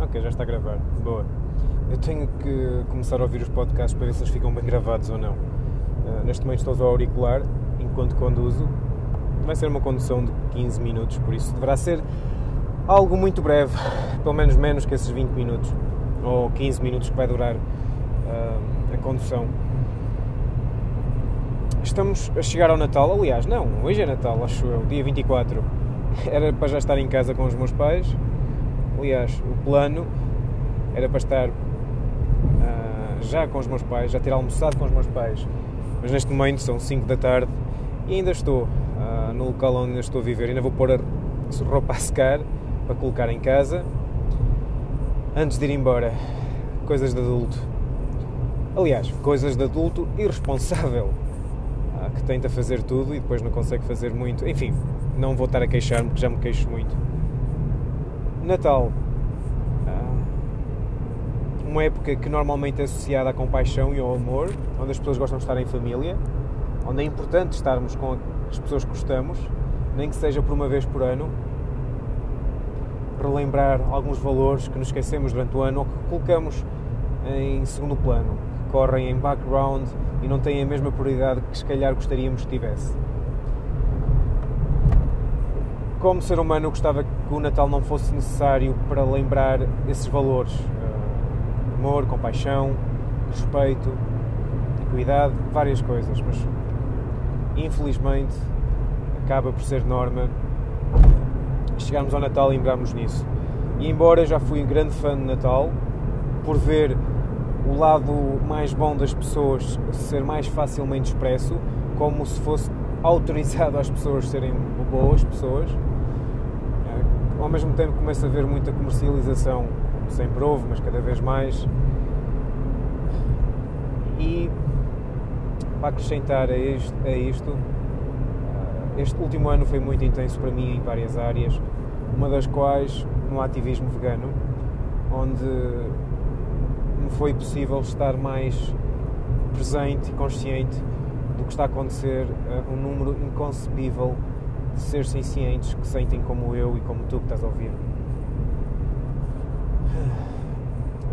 Ok, já está a gravar. Boa. Eu tenho que começar a ouvir os podcasts para ver se eles ficam bem gravados ou não. Uh, neste momento estou a usar o auricular enquanto conduzo. Vai ser uma condução de 15 minutos, por isso deverá ser algo muito breve, pelo menos menos que esses 20 minutos ou 15 minutos que vai durar uh, a condução. Estamos a chegar ao Natal, aliás, não, hoje é Natal, acho eu, dia 24. Era para já estar em casa com os meus pais. Aliás, o plano era para estar uh, já com os meus pais, já ter almoçado com os meus pais. Mas neste momento são 5 da tarde e ainda estou uh, no local onde estou a viver. Ainda vou pôr a roupa a secar para colocar em casa antes de ir embora. Coisas de adulto. Aliás, coisas de adulto irresponsável que tenta fazer tudo e depois não consegue fazer muito. Enfim, não vou estar a queixar-me, porque já me queixo muito. Natal. Uma época que normalmente é associada à compaixão e ao amor, onde as pessoas gostam de estar em família, onde é importante estarmos com as pessoas que gostamos, nem que seja por uma vez por ano, relembrar alguns valores que nos esquecemos durante o ano ou que colocamos em segundo plano, que correm em background e não têm a mesma prioridade que se calhar gostaríamos que tivesse. Como ser humano, eu gostava que o Natal não fosse necessário para lembrar esses valores: uh, amor, compaixão, respeito, equidade, várias coisas, mas infelizmente acaba por ser norma chegarmos ao Natal e lembrarmos nisso. E embora já fui um grande fã de Natal, por ver o lado mais bom das pessoas ser mais facilmente expresso, como se fosse autorizado às pessoas serem boas pessoas. Ao mesmo tempo começa a haver muita comercialização, sempre houve, mas cada vez mais. E para acrescentar a isto, a isto, eh, este último ano foi muito intenso para mim em várias áreas, uma das quais no ativismo vegano, onde me foi possível estar mais presente e consciente do que está a acontecer a um número inconcebível de seres sencientes que sentem como eu e como tu que estás a ouvir.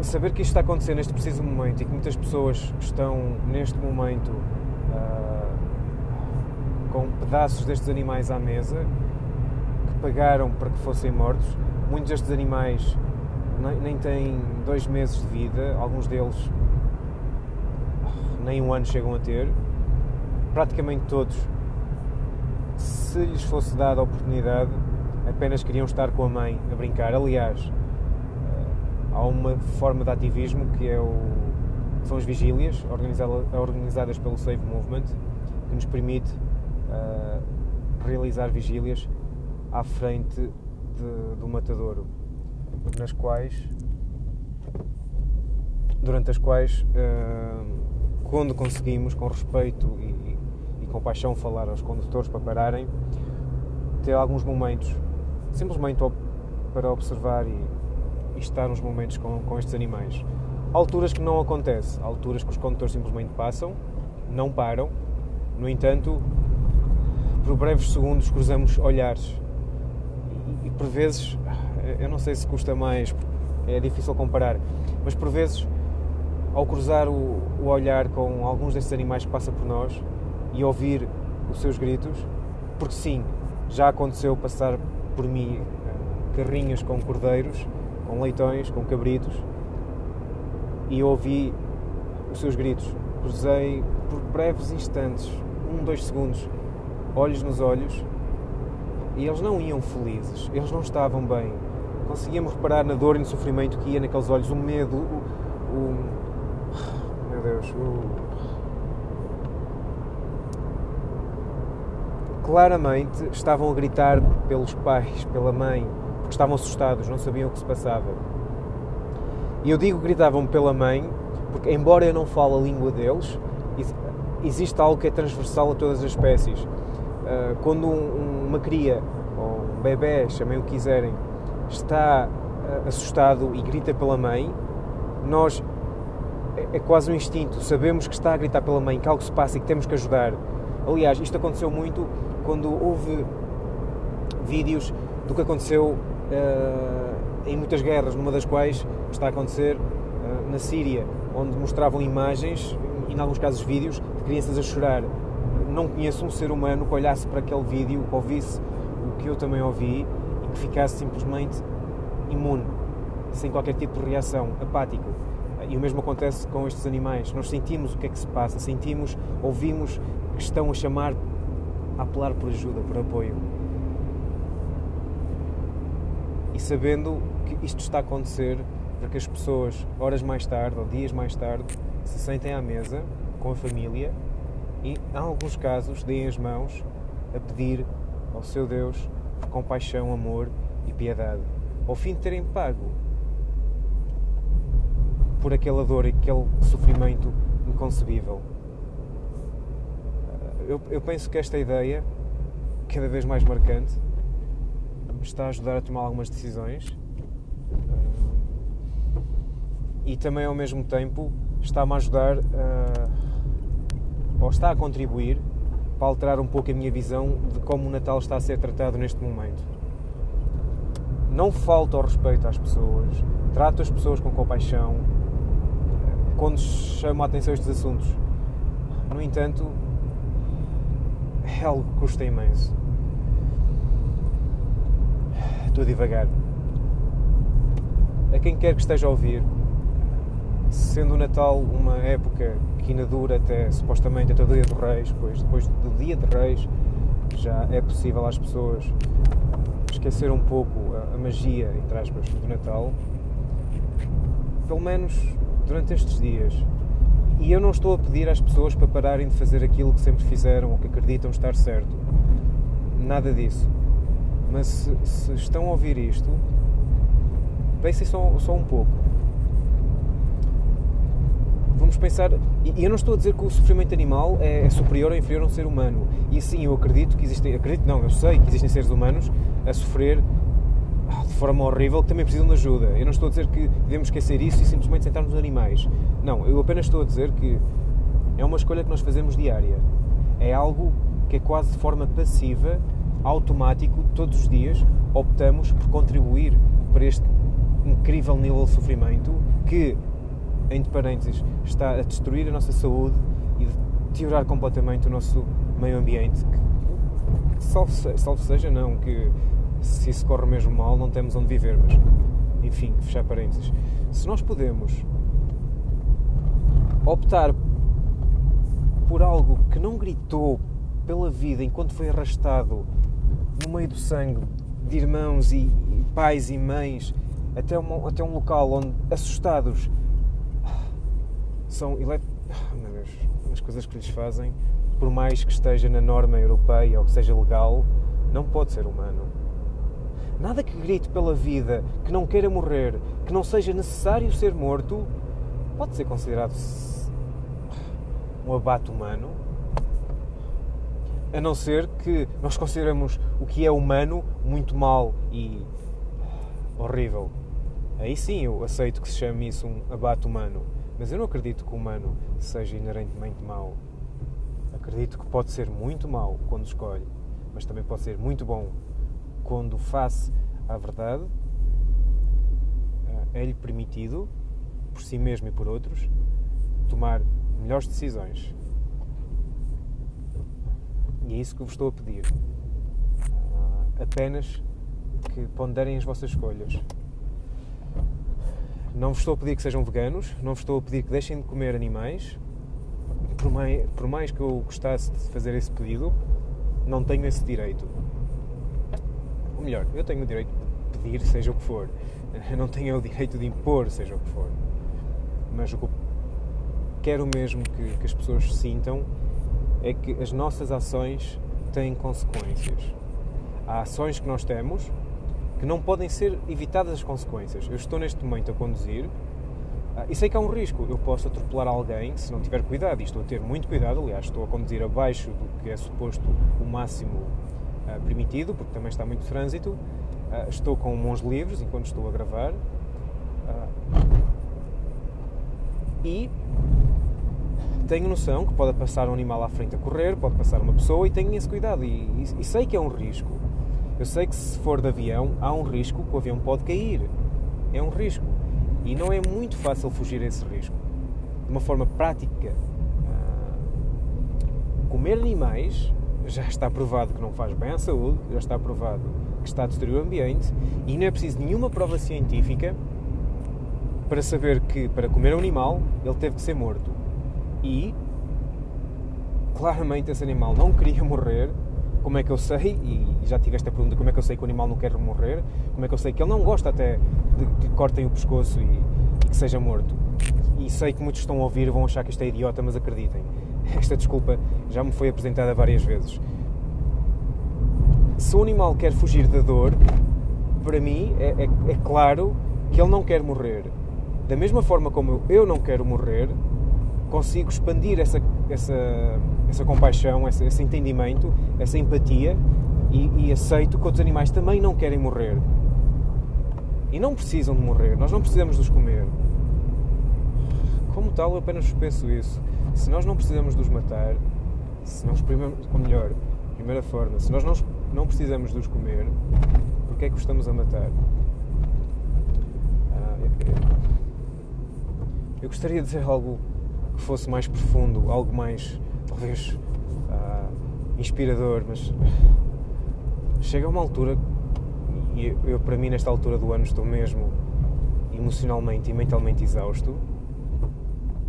Saber que isto está a acontecer neste preciso momento e que muitas pessoas estão neste momento uh, com pedaços destes animais à mesa que pagaram para que fossem mortos, muitos destes animais nem, nem têm dois meses de vida, alguns deles nem um ano chegam a ter. Praticamente todos, se lhes fosse dada a oportunidade, apenas queriam estar com a mãe a brincar. Aliás, eh, há uma forma de ativismo que é o, são as vigílias organizadas pelo Save Movement, que nos permite uh, realizar vigílias à frente de, do matadouro nas quais durante as quais uh, quando conseguimos com respeito e, e compaixão falar aos condutores para pararem ter alguns momentos simplesmente para observar e, e estar uns momentos com, com estes animais. Alturas que não acontece alturas que os condutores simplesmente passam não param. No entanto por breves segundos cruzamos olhares. E, e por vezes eu não sei se custa mais, é difícil comparar, mas por vezes, ao cruzar o, o olhar com alguns destes animais que passam por nós e ouvir os seus gritos, porque sim, já aconteceu passar por mim carrinhas com cordeiros, com leitões, com cabritos, e ouvi os seus gritos. Cruzei por breves instantes, um, dois segundos, olhos nos olhos, e eles não iam felizes, eles não estavam bem, conseguíamos reparar na dor e no sofrimento que ia naqueles olhos, o medo, o. o meu Deus, o. Claramente estavam a gritar pelos pais, pela mãe, porque estavam assustados, não sabiam o que se passava. E eu digo gritavam pela mãe, porque, embora eu não fale a língua deles, existe algo que é transversal a todas as espécies. Ah, quando uma cria, ou um bebê, chamem o que quiserem, está eh, assustado e grita pela mãe, nós é, é quase um instinto, sabemos que está a gritar pela mãe, que algo se passa e que temos que ajudar. Aliás, isto aconteceu muito quando houve vídeos do que aconteceu uh, em muitas guerras, numa das quais está a acontecer uh, na Síria, onde mostravam imagens, e em alguns casos vídeos, de crianças a chorar. Não conheço um ser humano que olhasse para aquele vídeo, que ouvisse o que eu também ouvi e que ficasse simplesmente imune, sem qualquer tipo de reação, apático. E o mesmo acontece com estes animais. Nós sentimos o que é que se passa, sentimos, ouvimos que estão a chamar, a apelar por ajuda, por apoio. E sabendo que isto está a acontecer para que as pessoas, horas mais tarde ou dias mais tarde, se sentem à mesa com a família e, em alguns casos, deem as mãos a pedir ao seu Deus compaixão, amor e piedade. Ao fim de terem pago por aquela dor e aquele sofrimento inconcebível. Eu, eu penso que esta ideia, cada vez mais marcante, está a ajudar a tomar algumas decisões e também ao mesmo tempo está-me a ajudar a, ou está a contribuir para alterar um pouco a minha visão de como o Natal está a ser tratado neste momento. Não falta ao respeito às pessoas, trato as pessoas com compaixão quando chamo a atenção a estes assuntos. No entanto, é algo que custa imenso. Estou a divagar. A quem quer que esteja a ouvir, sendo o Natal uma época que ainda dura até supostamente até o dia dos Reis, pois depois do dia de Reis já é possível às pessoas esquecer um pouco a, a magia, entre aspas, do Natal, pelo menos durante estes dias. E eu não estou a pedir às pessoas para pararem de fazer aquilo que sempre fizeram ou que acreditam estar certo. Nada disso. Mas se, se estão a ouvir isto, pensem só, só um pouco vamos pensar. E eu não estou a dizer que o sofrimento animal é, é superior ou inferior a um ser humano. E sim, eu acredito que existem. Acredito, não, eu sei que existem seres humanos a sofrer ah, de forma horrível que também precisam de ajuda. Eu não estou a dizer que devemos esquecer isso e simplesmente sentarmos nos animais. Não, eu apenas estou a dizer que é uma escolha que nós fazemos diária. É algo que é quase de forma passiva, automático, todos os dias, optamos por contribuir para este incrível nível de sofrimento que entre parênteses, está a destruir a nossa saúde e deteriorar completamente o nosso meio ambiente. Que, salvo, salvo seja, não, que se isso corre mesmo mal, não temos onde viver, mas enfim, fechar parênteses. Se nós podemos optar por algo que não gritou pela vida enquanto foi arrastado no meio do sangue de irmãos e, pais e mães até um, até um local onde, assustados, são elet... oh, as coisas que lhes fazem, por mais que esteja na norma europeia ou que seja legal, não pode ser humano. Nada que grite pela vida, que não queira morrer, que não seja necessário ser morto, pode ser considerado um abate humano. A não ser que nós consideremos o que é humano muito mal e horrível. Aí sim eu aceito que se chame isso um abate humano. Mas eu não acredito que o humano seja inerentemente mau. Acredito que pode ser muito mau quando escolhe, mas também pode ser muito bom quando, face à verdade, eh, é-lhe permitido, por si mesmo e por outros, tomar melhores decisões. E é isso que vos estou a pedir. Ah, apenas que ponderem as vossas escolhas não vos estou a pedir que sejam veganos, não vos estou a pedir que deixem de comer animais. Por mais, por mais que eu gostasse de fazer esse pedido, não tenho esse direito. Ou melhor, eu tenho o direito de pedir, seja o que for. Eu não tenho o direito de impor, seja o que for. Mas o que eu quero mesmo que, que as pessoas sintam é que as nossas ações têm consequências. Há ações que nós temos que não podem ser evitadas as consequências. Eu estou neste momento a conduzir ah, e sei que há um risco. Eu posso atropelar alguém se não tiver cuidado. E estou a ter muito cuidado, aliás, estou a conduzir abaixo do que é suposto o máximo uh, permitido, porque também está muito trânsito. Uh, estou com mãos livres enquanto estou a gravar. Uh, e tenho noção que pode passar um animal à frente a correr, pode passar uma pessoa e tenho esse cuidado. E, e, e sei que é um risco. Eu sei que se for de avião, há um risco que o avião pode cair. é um risco. E não é muito fácil fugir a esse risco. De uma forma prática, ah, comer animais já está provado que não faz bem à saúde, já está provado que está a destruir o ambiente e não é preciso nenhuma prova científica para saber que para comer um animal ele teve que ser morto. E claramente esse animal não queria morrer. Como é que eu sei? E já tive esta pergunta: como é que eu sei que o animal não quer morrer? Como é que eu sei que ele não gosta até de que cortem o pescoço e, e que seja morto? E sei que muitos estão a ouvir vão achar que isto é idiota, mas acreditem, esta desculpa já me foi apresentada várias vezes. Se o animal quer fugir da dor, para mim é, é, é claro que ele não quer morrer. Da mesma forma como eu não quero morrer, consigo expandir essa, essa, essa compaixão, esse, esse entendimento, essa empatia e, e aceito que outros animais também não querem morrer. E não precisam de morrer, nós não precisamos de os comer. Como tal, eu apenas penso isso. Se nós não precisamos de os matar, se nós, ou melhor, primeira forma, se nós não, não precisamos de os comer, porque é que os estamos a matar? Ah, eu gostaria de dizer algo que fosse mais profundo, algo mais, talvez, uh, inspirador, mas chega a uma altura, e eu, eu, para mim, nesta altura do ano, estou mesmo emocionalmente e mentalmente exausto,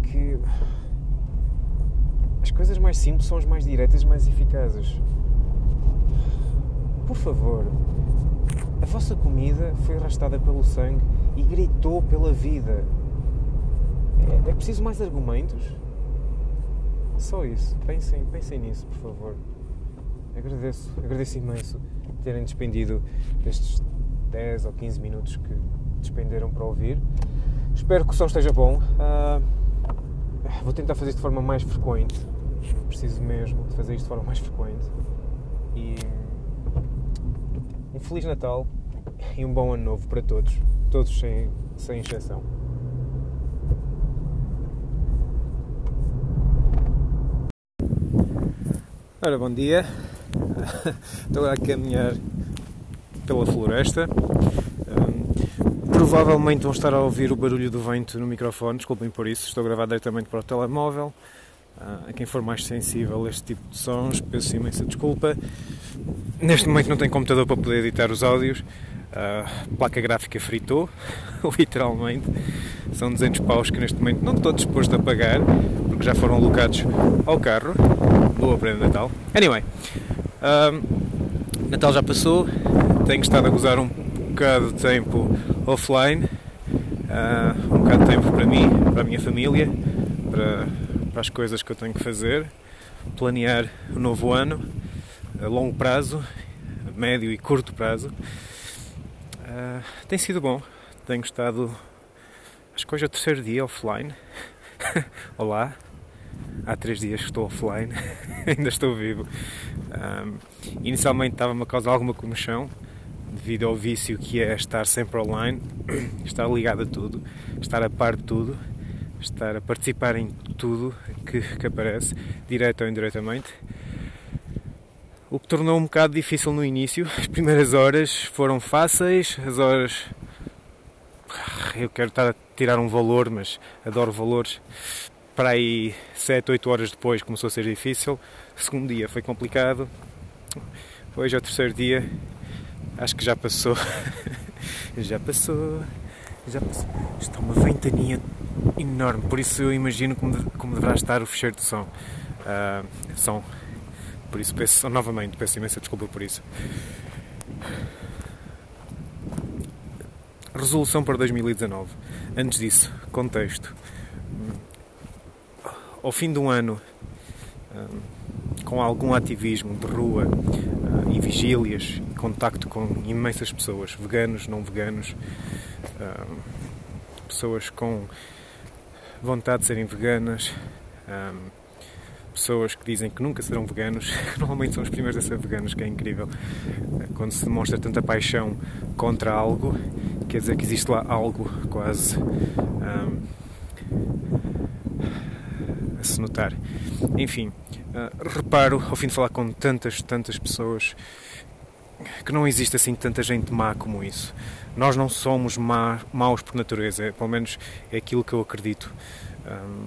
que as coisas mais simples são as mais diretas e mais eficazes. Por favor, a vossa comida foi arrastada pelo sangue e gritou pela vida é, é preciso mais argumentos? Só isso. Pensem, pensem nisso, por favor. Agradeço, agradeço imenso terem despendido estes 10 ou 15 minutos que despenderam para ouvir. Espero que o som esteja bom. Uh, vou tentar fazer isto de forma mais frequente. Preciso mesmo de fazer isto de forma mais frequente. E um Feliz Natal e um bom Ano Novo para todos. Todos sem, sem exceção. Ora, bom dia. Estou a caminhar pela floresta. Um, provavelmente vão estar a ouvir o barulho do vento no microfone, desculpem por isso, estou a gravar diretamente para o telemóvel. Uh, a quem for mais sensível a este tipo de sons, peço imensa desculpa. Neste momento não tenho computador para poder editar os áudios. A placa gráfica fritou, literalmente. São 200 paus que neste momento não estou disposto a pagar, porque já foram alocados ao carro. Boa prenda de Natal. Anyway, um, Natal já passou, tenho estado a gozar um bocado de tempo offline, uh, um bocado de tempo para mim, para a minha família, para, para as coisas que eu tenho que fazer, planear o novo ano a longo prazo, a médio e curto prazo. Uh, tem sido bom, tenho estado, acho que hoje é o terceiro dia offline. Olá, há três dias que estou offline, ainda estou vivo. Um, inicialmente estava-me a causar alguma comoção devido ao vício que é estar sempre online, estar ligado a tudo, estar a par de tudo, estar a participar em tudo que, que aparece, direto ou indiretamente. O que tornou um bocado difícil no início. As primeiras horas foram fáceis, as horas. Eu quero estar a tirar um valor, mas adoro valores para aí 7, 8 horas depois começou a ser difícil. O segundo dia foi complicado. Hoje é o terceiro dia. Acho que já passou. já passou. Já passou. Está uma ventania enorme, por isso eu imagino como, como deverá estar o fecheiro de som. Uh, som. Por isso peço novamente, peço imensa desculpa por isso. Resolução para 2019. Antes disso, contexto ao fim do ano, com algum ativismo de rua ah, e vigílias, contacto com imensas pessoas, veganos, não veganos, pessoas com vontade de serem veganas, pessoas que dizem que nunca serão veganos, normalmente são os primeiros a ser veganos, que é incrível. Quando se demonstra tanta paixão contra algo, quer dizer que existe lá algo quase um, se notar. Enfim, uh, reparo, ao fim de falar com tantas, tantas pessoas, que não existe assim tanta gente má como isso. Nós não somos má, maus por natureza, pelo menos é aquilo que eu acredito. Um,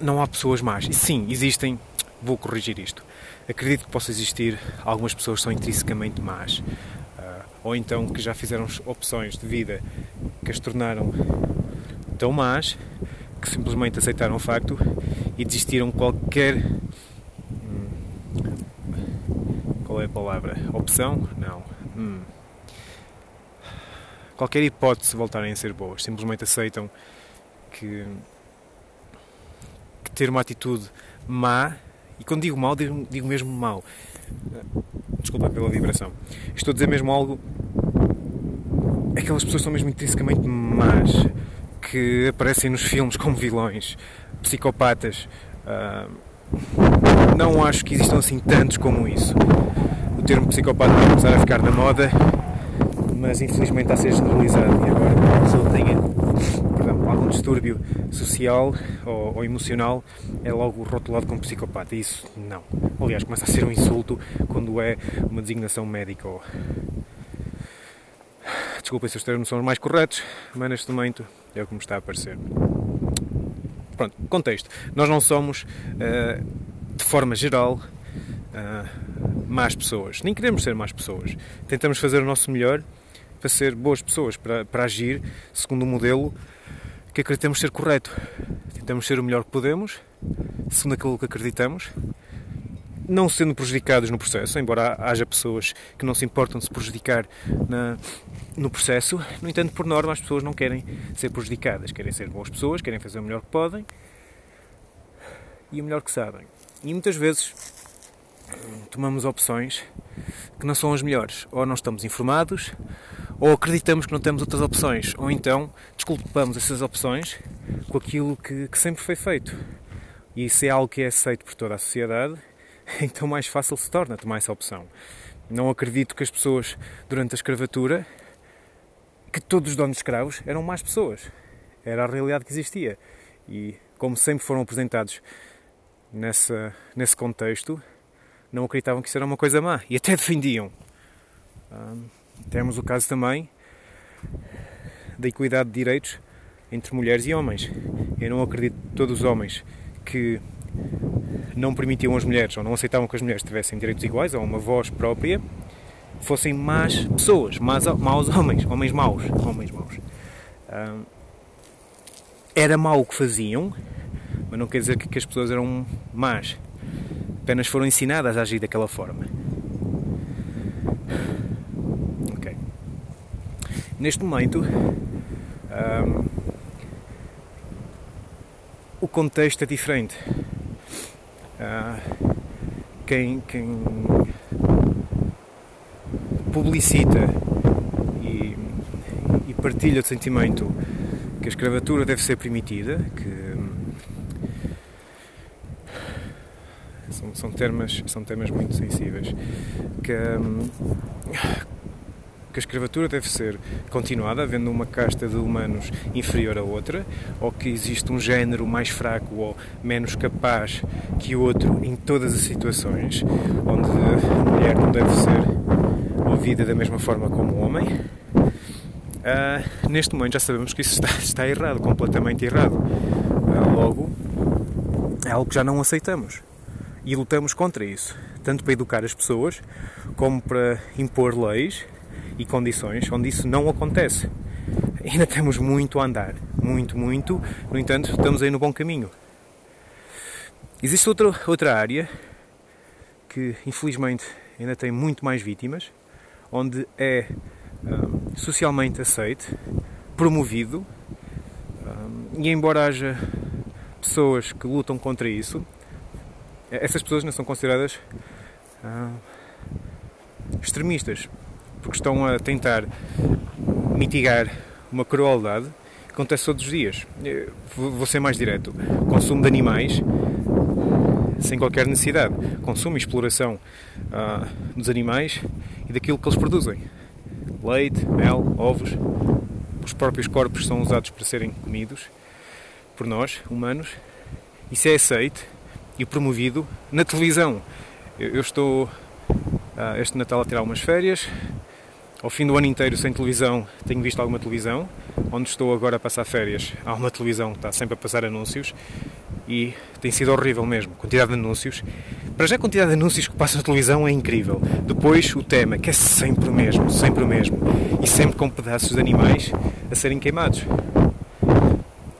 não há pessoas más. E sim, existem, vou corrigir isto. Acredito que possa existir algumas pessoas que são intrinsecamente más. Uh, ou então que já fizeram opções de vida que as tornaram tão más que simplesmente aceitaram o facto e desistiram qualquer. Hum, qual é a palavra? Opção? Não. Hum, qualquer hipótese voltarem a ser boas. Simplesmente aceitam que, que ter uma atitude má, e quando digo mal, digo, digo mesmo mal. Desculpa pela vibração. Estou a dizer mesmo algo. Aquelas pessoas são mesmo intrinsecamente más que aparecem nos filmes como vilões, psicopatas. Uh, não acho que existam assim tantos como isso. O termo psicopata vai começar a ficar na moda, mas infelizmente está a ser generalizado e agora a pessoa tenha perdão, algum distúrbio social ou, ou, emocional é logo rotulado como psicopata. Isso não. Aliás, começa a ser um insulto quando é uma designação médica ou Desculpem se os termos são mais corretos, mas neste momento é o que me está a parecer. Pronto, contexto. Nós não somos, uh, de forma geral, uh, más pessoas. Nem queremos ser más pessoas. Tentamos fazer o nosso melhor para ser boas pessoas, para, para agir segundo um modelo que acreditamos ser correto. Tentamos ser o melhor que podemos, segundo aquilo que acreditamos, não sendo prejudicados no processo, embora haja pessoas que não se importam de se prejudicar na, no processo. No entanto, por norma, as pessoas não querem ser prejudicadas, querem ser boas pessoas, querem fazer o melhor que podem e o melhor que sabem. E muitas vezes tomamos opções que não são as melhores. Ou não estamos informados, ou acreditamos que não temos outras opções, ou então desculpamos essas opções com aquilo que, que sempre foi feito. E isso é algo que é aceito por toda a sociedade então mais fácil se torna tomar essa opção. Não acredito que as pessoas, durante a escravatura, que todos os donos de escravos eram más pessoas. Era a realidade que existia. E, como sempre foram apresentados nessa, nesse contexto, não acreditavam que isso era uma coisa má. E até defendiam. temos o caso também da equidade de direitos entre mulheres e homens. Eu não acredito que todos os homens que não permitiam as mulheres ou não aceitavam que as mulheres tivessem direitos iguais ou uma voz própria, fossem más pessoas, más, maus homens, homens maus. Homens maus. era mau o que faziam, mas não quer dizer que, que as pessoas eram más. Apenas foram ensinadas a agir daquela forma. Ok. Neste momento, um, o contexto é diferente. Uh, quem, quem publicita e, e, partilha o sentimento que a escravatura deve ser permitida, que são, são, termos, são temas muito sensíveis, que, que a escravatura deve ser continuada, havendo uma casta de humanos inferior a outra, ou que existe um género mais fraco ou menos capaz que o outro em todas as situações, onde a mulher não deve ser ouvida da mesma forma como o homem. Uh, neste momento já sabemos que isso está, está errado, completamente errado. Uh, logo, é algo que já não aceitamos e lutamos contra isso, tanto para educar as pessoas como para impor leis e condições onde isso não acontece. Ainda temos muito a andar, muito, muito. No entanto, estamos aí no bom caminho. Existe outra, outra área que, infelizmente, ainda tem muito mais vítimas, onde é um, socialmente aceito, promovido, um, e embora haja pessoas que lutam contra isso, essas pessoas não são consideradas uh, extremistas porque estão a tentar mitigar uma crueldade que acontece todos os dias. Vou ser mais direto: consumo de animais sem qualquer necessidade, consumo e exploração uh, dos animais e daquilo que eles produzem: leite, mel, ovos. Os próprios corpos são usados para serem comidos por nós, humanos. Isso é aceito e promovido na televisão. Eu, eu estou uh, este Natal a tirar umas férias. Ao fim do ano inteiro sem televisão, tenho visto alguma televisão. Onde estou agora a passar férias, há uma televisão que está sempre a passar anúncios e tem sido horrível mesmo. Quantidade de anúncios. Para já a quantidade de anúncios que passam na televisão é incrível. Depois o tema, que é sempre o mesmo, sempre o mesmo. E sempre com pedaços de animais a serem queimados.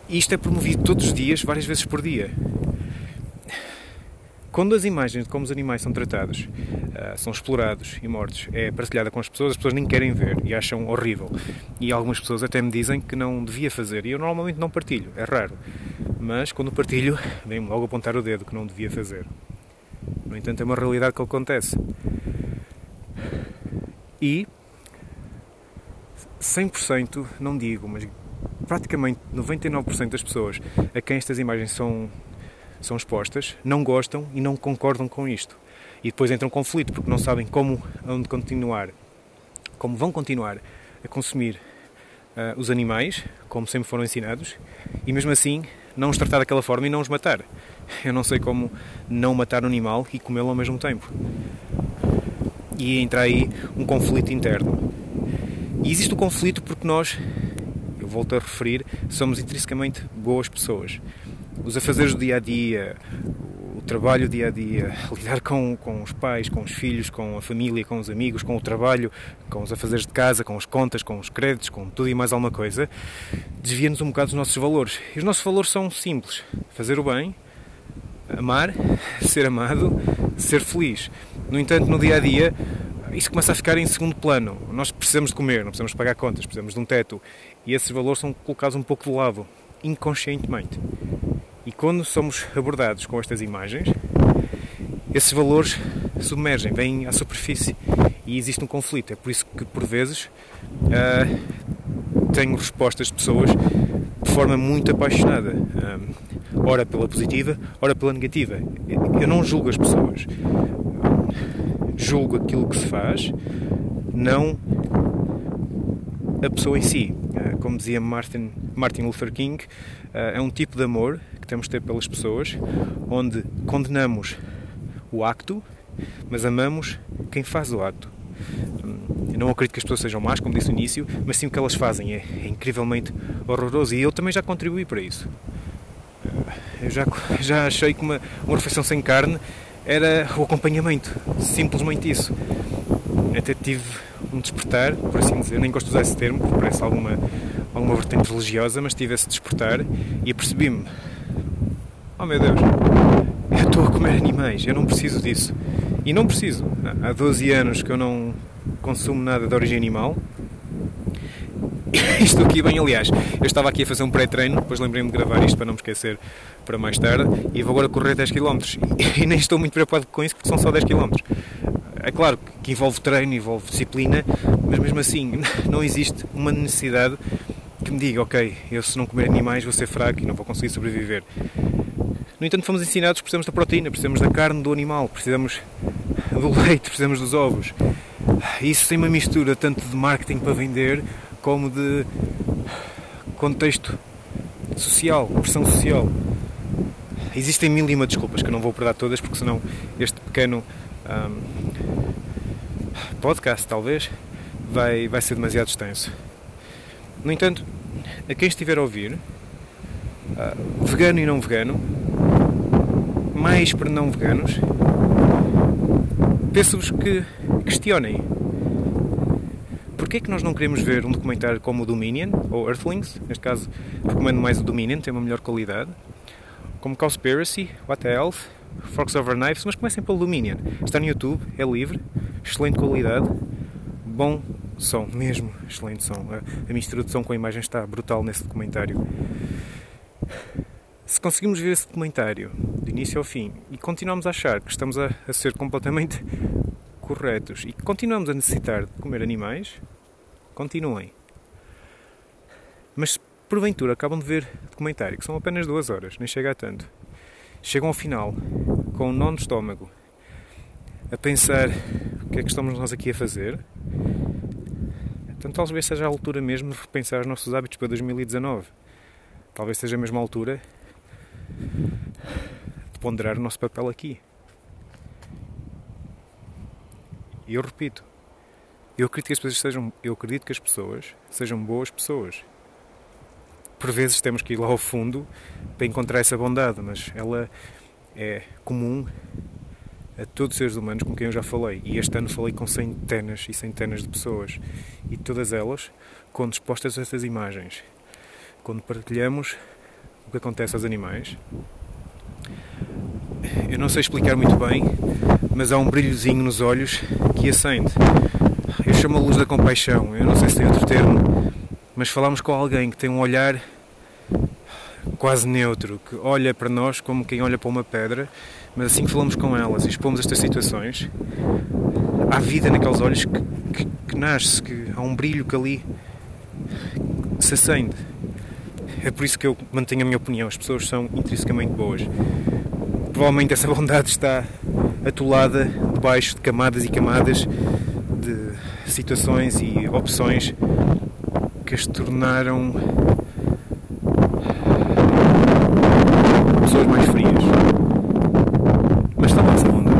E isto é promovido todos os dias, várias vezes por dia. Quando as imagens de como os animais são tratados, uh, são explorados e mortos, é partilhada com as pessoas, as pessoas nem querem ver e acham horrível. E algumas pessoas até me dizem que não devia fazer. E eu normalmente não partilho, é raro. Mas quando partilho, vem-me logo apontar o dedo que não devia fazer. No entanto, é uma realidade que acontece. E 100%, não digo, mas praticamente 99% das pessoas a quem estas imagens são são expostas, não gostam e não concordam com isto. E depois entra um conflito porque não sabem como onde continuar, como vão continuar a consumir uh, os animais, como sempre foram ensinados, e mesmo assim não os tratar daquela forma e não os matar. Eu não sei como não matar um animal e comê-lo ao mesmo tempo. E entra aí um conflito interno. E existe o conflito porque nós, eu volto a referir, somos intrinsecamente boas pessoas os afazeres do dia a dia, o trabalho dia a dia, lidar com, com os pais, com os filhos, com a família, com os amigos, com o trabalho, com os afazeres de casa, com as contas, com os créditos, com tudo e mais alguma coisa, desvia-nos um bocado dos nossos valores. E os nossos valores são simples: fazer o bem, amar, ser amado, ser feliz. No entanto, no dia a dia, isso começa a ficar em segundo plano. Nós precisamos de comer, não precisamos pagar contas, precisamos de um teto. E esses valores são colocados um pouco de lado, inconscientemente. E quando somos abordados com estas imagens, esses valores submergem, vêm à superfície e existe um conflito. É por isso que, por vezes, uh, tenho respostas de pessoas de forma muito apaixonada, um, ora pela positiva, ora pela negativa. Eu não julgo as pessoas, julgo aquilo que se faz, não a pessoa em si. Uh, como dizia Martin, Martin Luther King, uh, é um tipo de amor temos de ter pelas pessoas, onde condenamos o acto, mas amamos quem faz o acto. Eu não acredito que as pessoas sejam más, como disse no início, mas sim o que elas fazem é, é incrivelmente horroroso e eu também já contribuí para isso. Eu já, já achei que uma, uma refeição sem carne era o acompanhamento, simplesmente isso. Até tive um despertar, por assim dizer, eu nem gosto de usar esse termo, porque parece alguma, alguma vertente religiosa, mas tive esse despertar e apercebi-me Oh meu Deus, eu estou a comer animais, eu não preciso disso. E não preciso. Há 12 anos que eu não consumo nada de origem animal. Estou aqui bem, aliás, eu estava aqui a fazer um pré-treino, depois lembrei-me de gravar isto para não me esquecer para mais tarde, e vou agora correr 10 km. E, nem estou muito preocupado com isso porque são só 10 km. É claro que envolve treino, envolve disciplina, mas mesmo assim não existe uma necessidade que me diga, ok, eu se não comer animais vou ser fraco e não vou conseguir sobreviver. No entanto, fomos ensinados que precisamos da proteína, precisamos da carne do animal, precisamos do leite, precisamos dos ovos. Isso tem uma mistura tanto de marketing para vender como de contexto social, pressão social. Existem mil e uma desculpas que eu não vou perder todas porque senão este pequeno um, podcast talvez vai, vai ser demasiado extenso. No entanto, a quem estiver a ouvir, uh, vegano e não vegano, mais para não veganos, peço-vos que questionem porquê é que nós não queremos ver um documentário como o Dominion, ou Earthlings, neste caso recomendo mais o Dominion, tem uma melhor qualidade, como Conspiracy, What the Health, Forks Over Knives, mas comecem pelo Dominion. Está no YouTube, é livre, excelente qualidade, bom som, mesmo excelente som. A, a mistura de som com a imagem está brutal nesse documentário. Se conseguimos ver esse documentário de início ao fim e continuamos a achar que estamos a, a ser completamente corretos e que continuamos a necessitar de comer animais, continuem. Mas porventura acabam de ver documentário, que são apenas duas horas, nem chega a tanto. Chegam ao final com um nó no estômago, a pensar o que é que estamos nós aqui a fazer. Então talvez seja a altura mesmo de repensar os nossos hábitos para 2019. Talvez seja a mesma altura ponderar o nosso papel aqui. E eu repito, eu acredito que as pessoas sejam, eu acredito que as pessoas sejam boas pessoas. Por vezes temos que ir lá ao fundo para encontrar essa bondade, mas ela é comum a todos os seres humanos com quem eu já falei. E este ano falei com centenas e centenas de pessoas. E todas elas, quando expostas a essas imagens, quando partilhamos o que acontece aos animais, eu não sei explicar muito bem, mas há um brilhozinho nos olhos que acende. Eu chamo a luz da compaixão, eu não sei se tem outro termo, mas falamos com alguém que tem um olhar quase neutro, que olha para nós como quem olha para uma pedra, mas assim que falamos com elas e expomos estas situações, há vida naqueles olhos que, que, que nasce, que há um brilho que ali se acende. É por isso que eu mantenho a minha opinião, as pessoas são intrinsecamente boas. Provavelmente essa bondade está atolada debaixo de camadas e camadas de situações e opções que as tornaram pessoas mais frias. Mas está lá essa bondade.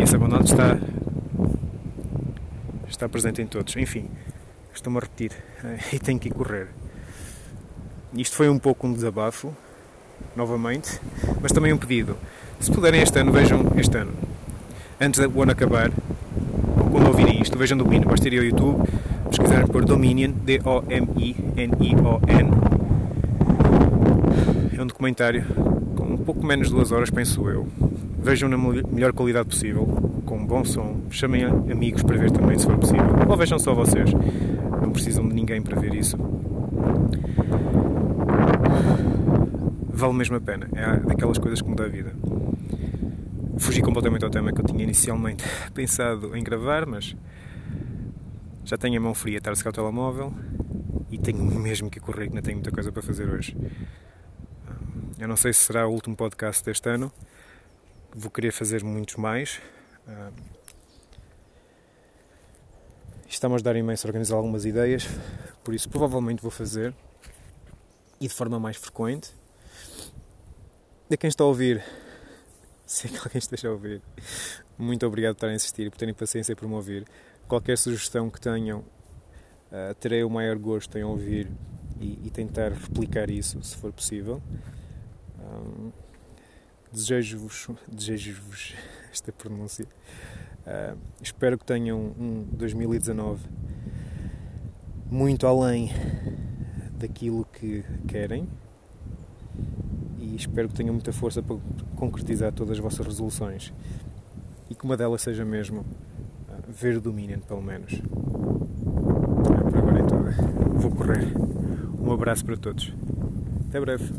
E essa bondade está, está presente em todos. Enfim, estou-me a repetir e tenho que correr. Isto foi um pouco um desabafo, novamente, mas também um pedido. Se puderem este ano, vejam este ano. Antes do ano acabar, quando ouvirem isto, vejam Dominion. Basta ir ao YouTube, pesquisarem por Dominion, D-O-M-I-N-I-O-N. É um documentário com um pouco menos de duas horas, penso eu. Vejam na melhor qualidade possível, com um bom som. Chamem amigos para ver também, se for possível. Ou vejam só vocês. Não precisam de ninguém para ver isso. Vale mesmo a pena. É daquelas coisas que muda a vida fugi completamente ao tema que eu tinha inicialmente pensado em gravar, mas já tenho a mão fria, estar a o telemóvel e tenho mesmo que correr, que não tenho muita coisa para fazer hoje. Eu não sei se será o último podcast deste ano, vou querer fazer muitos mais. Estamos a dar imenso a organizar algumas ideias, por isso provavelmente vou fazer e de forma mais frequente. De quem está a ouvir, se que alguém esteja a ouvir, muito obrigado por estarem a insistir por terem paciência por me ouvir. Qualquer sugestão que tenham, uh, terei o maior gosto em ouvir e, e tentar replicar isso, se for possível. Um, desejo-vos, desejo-vos esta pronúncia. Uh, espero que tenham um 2019 muito além daquilo que querem e espero que tenham muita força para concretizar todas as vossas resoluções e que uma delas seja mesmo ah, ver o Dominion, pelo menos. Ah, por agora tudo. Vou correr. Um abraço para todos. Até breve.